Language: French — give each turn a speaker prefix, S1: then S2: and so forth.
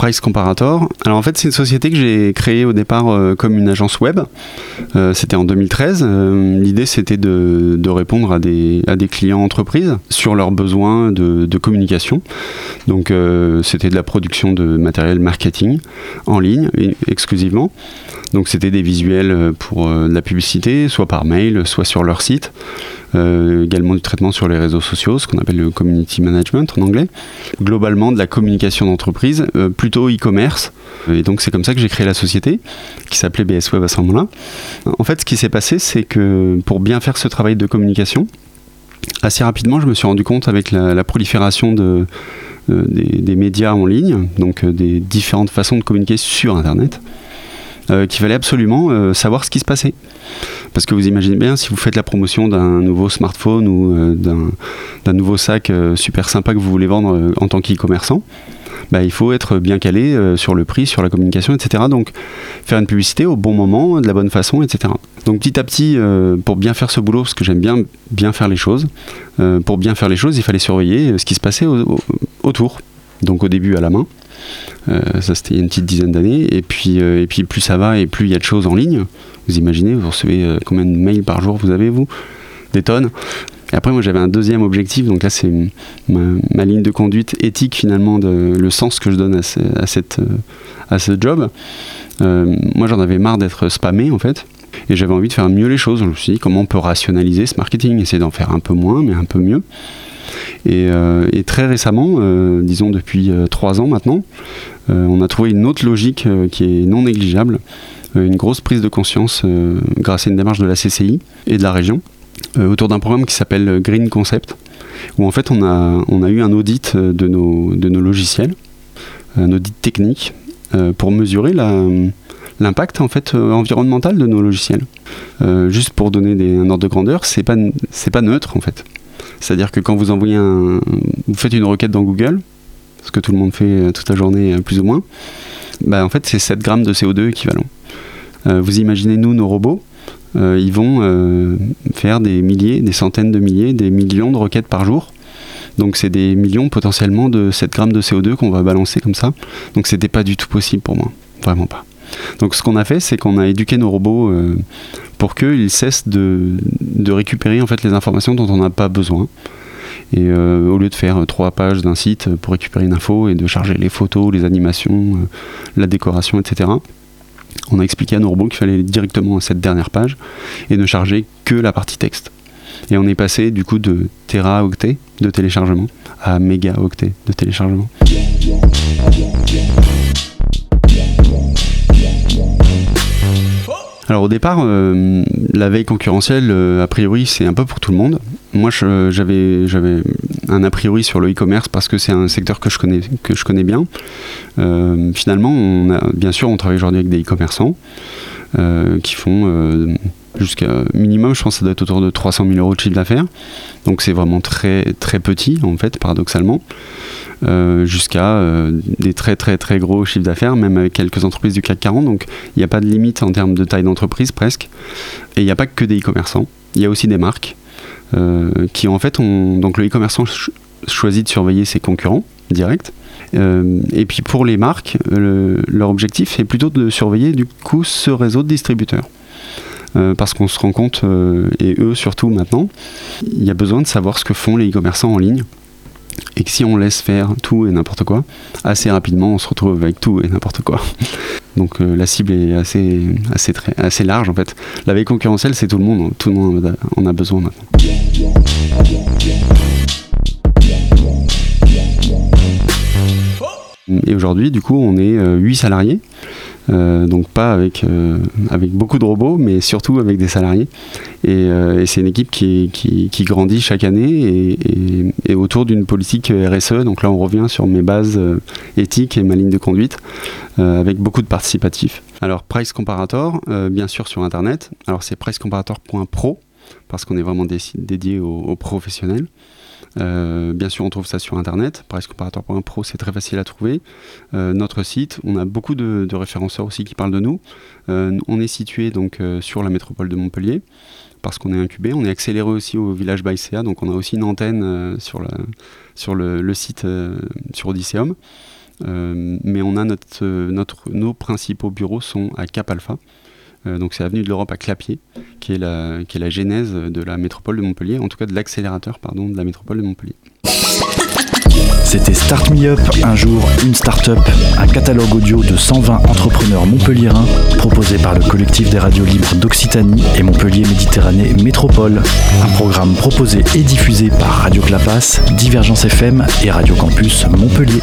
S1: Price Comparator. Alors en fait, c'est une société que j'ai créée au départ euh, comme une agence web. Euh, c'était en 2013. Euh, l'idée, c'était de, répondre à des, clients entreprises sur leurs besoins de, communication. Donc c'était de la production de matériel marketing en ligne exclusivement. Donc c'était des visuels pour la publicité, soit par mail, soit sur leur site. Euh, également du traitement sur les réseaux sociaux, ce qu'on appelle le community management en anglais. Globalement, de la communication d'entreprise, euh, plutôt e-commerce. Et donc, c'est comme ça que j'ai créé la société, qui s'appelait BS Web à ce moment-là. En fait, ce qui s'est passé, c'est que pour bien faire ce travail de communication, assez rapidement, je me suis rendu compte avec la, prolifération de, euh, des, médias en ligne, donc des différentes façons de communiquer sur Internet, qu'il fallait absolument savoir ce qui se passait. Parce que vous imaginez bien, si vous faites la promotion d'un nouveau smartphone ou euh, d'un nouveau sac euh, super sympa que vous voulez vendre euh, en tant qu'e-commerçant, bah, il faut être bien calé sur le prix, sur la communication, etc. Donc faire une publicité au bon moment, de la bonne façon, etc. Donc petit à petit, pour bien faire ce boulot, parce que j'aime bien bien faire les choses, pour bien faire les choses, il fallait surveiller ce qui se passait autour. Donc au début à la main, ça c'était une petite dizaine d'années, et puis, et puis plus ça va et plus il y a de choses en ligne, vous imaginez, vous recevez euh, combien de mails par jour vous avez, vous? Des tonnes. Et après, moi, j'avais un deuxième objectif. Donc là, c'est ma, ligne de conduite éthique, finalement, le sens que je donne à, à, cette, euh, à ce job. Euh, moi, j'en avais marre d'être spammé, en fait. Et j'avais envie de faire mieux les choses. Je me suis dit, comment on peut rationaliser ce marketing? Essayer d'en faire un peu moins, mais un peu mieux. Et, et très récemment, disons depuis trois ans maintenant, on a trouvé une autre logique qui est non négligeable euh, une grosse prise de conscience euh, grâce à une démarche de la CCI et de la région euh, autour d'un programme qui s'appelle Green Concept, où en fait on a, eu un audit de nos, logiciels, un audit technique, pour mesurer l'impact en fait environnemental de nos logiciels. juste pour donner un ordre de grandeur, c'est pas c'est pas neutre en fait. C'est-à-dire que quand vous envoyez un, vous faites une requête dans Google, ce que tout le monde fait toute la journée plus ou moins, bah en fait c'est 7 grammes de CO2 équivalent. Euh, vous imaginez, nous, nos robots, euh, ils vont euh, faire des milliers, des centaines de milliers, des millions de requêtes par jour. Donc c'est des millions potentiellement de 7 grammes de CO2 qu'on va balancer comme ça. Donc c'était pas du tout possible pour moi, vraiment pas. Donc ce qu'on a fait, c'est qu'on a éduqué nos robots pour qu'ils cessent de, récupérer en fait les informations dont on n'a pas besoin. Et au lieu de faire trois pages d'un site pour récupérer une info et de charger les photos, les animations, la décoration, etc on a expliqué à nos robots qu'il fallait directement à cette dernière page et ne charger que la partie texte. Et on est passé du coup de teraoctets de téléchargement à mégaoctets de téléchargement. Alors au départ, euh, la veille concurrentielle, euh, a priori, c'est un peu pour tout le monde. Moi, j'avais un a priori sur le e-commerce parce que c'est un secteur que je connais, bien. Euh, finalement, bien sûr, on travaille aujourd'hui avec des e-commerçants qui font jusqu'à minimum, je pense ça doit être autour de 300 000 euros de chiffre d'affaires. Donc c'est vraiment très, très petit, en fait, paradoxalement. Euh, jusqu'à euh, des très très très gros chiffres d'affaires, même avec quelques entreprises du CAC 40. Donc il n'y a pas de limite en termes de taille d'entreprise presque. Et il n'y a pas que des e-commerçants, il y a aussi des marques euh, qui en fait. Donc le e-commerçant choisit de surveiller ses concurrents directs. et puis pour les marques, leur objectif est plutôt de surveiller du coup ce réseau de distributeurs. parce qu'on se rend compte, et eux surtout maintenant, il y a besoin de savoir ce que font les e-commerçants en ligne et que si on laisse faire tout et n'importe quoi, assez rapidement on se retrouve avec tout et n'importe quoi. Donc euh, la cible est assez, assez, assez large en fait. La veille concurrentielle c'est tout le monde, tout le monde en a besoin maintenant. Et aujourd'hui du coup on est 8 euh, salariés donc pas avec, euh, avec beaucoup de robots, mais surtout avec des salariés. Et, euh, c'est une équipe qui, qui, grandit chaque année et, autour d'une politique RSE. Donc là, on revient sur mes bases éthiques et ma ligne de conduite, avec beaucoup de participatifs. Alors Price Comparator, bien sûr sur Internet. Alors c'est pricecomparator.pro parce qu'on est vraiment dédié aux, professionnels. Bien sûr, on trouve ça sur Internet. Prescomparateur.pro, c'est très facile à trouver. notre site, on a beaucoup de, référenceurs aussi qui parlent de nous. on est situé donc sur la métropole de Montpellier parce qu'on est incubé. On est accéléré aussi au village Baïséa, donc on a aussi une antenne sur, le, site sur Odysseum. mais on a notre, nos principaux bureaux sont à Cap Alpha. Euh, donc c'est Avenue de l'Europe à Clapier, qui est, la, genèse de la métropole de Montpellier, en tout cas de l'accélérateur pardon, de la métropole de Montpellier.
S2: C'était Start Me Up, un jour, une start-up, un catalogue audio de 120 entrepreneurs montpelliérains proposé par le collectif des radios libres d'Occitanie et Montpellier Méditerranée Métropole. Un programme proposé et diffusé par Radio Clapas, Divergence FM et Radio Campus Montpellier.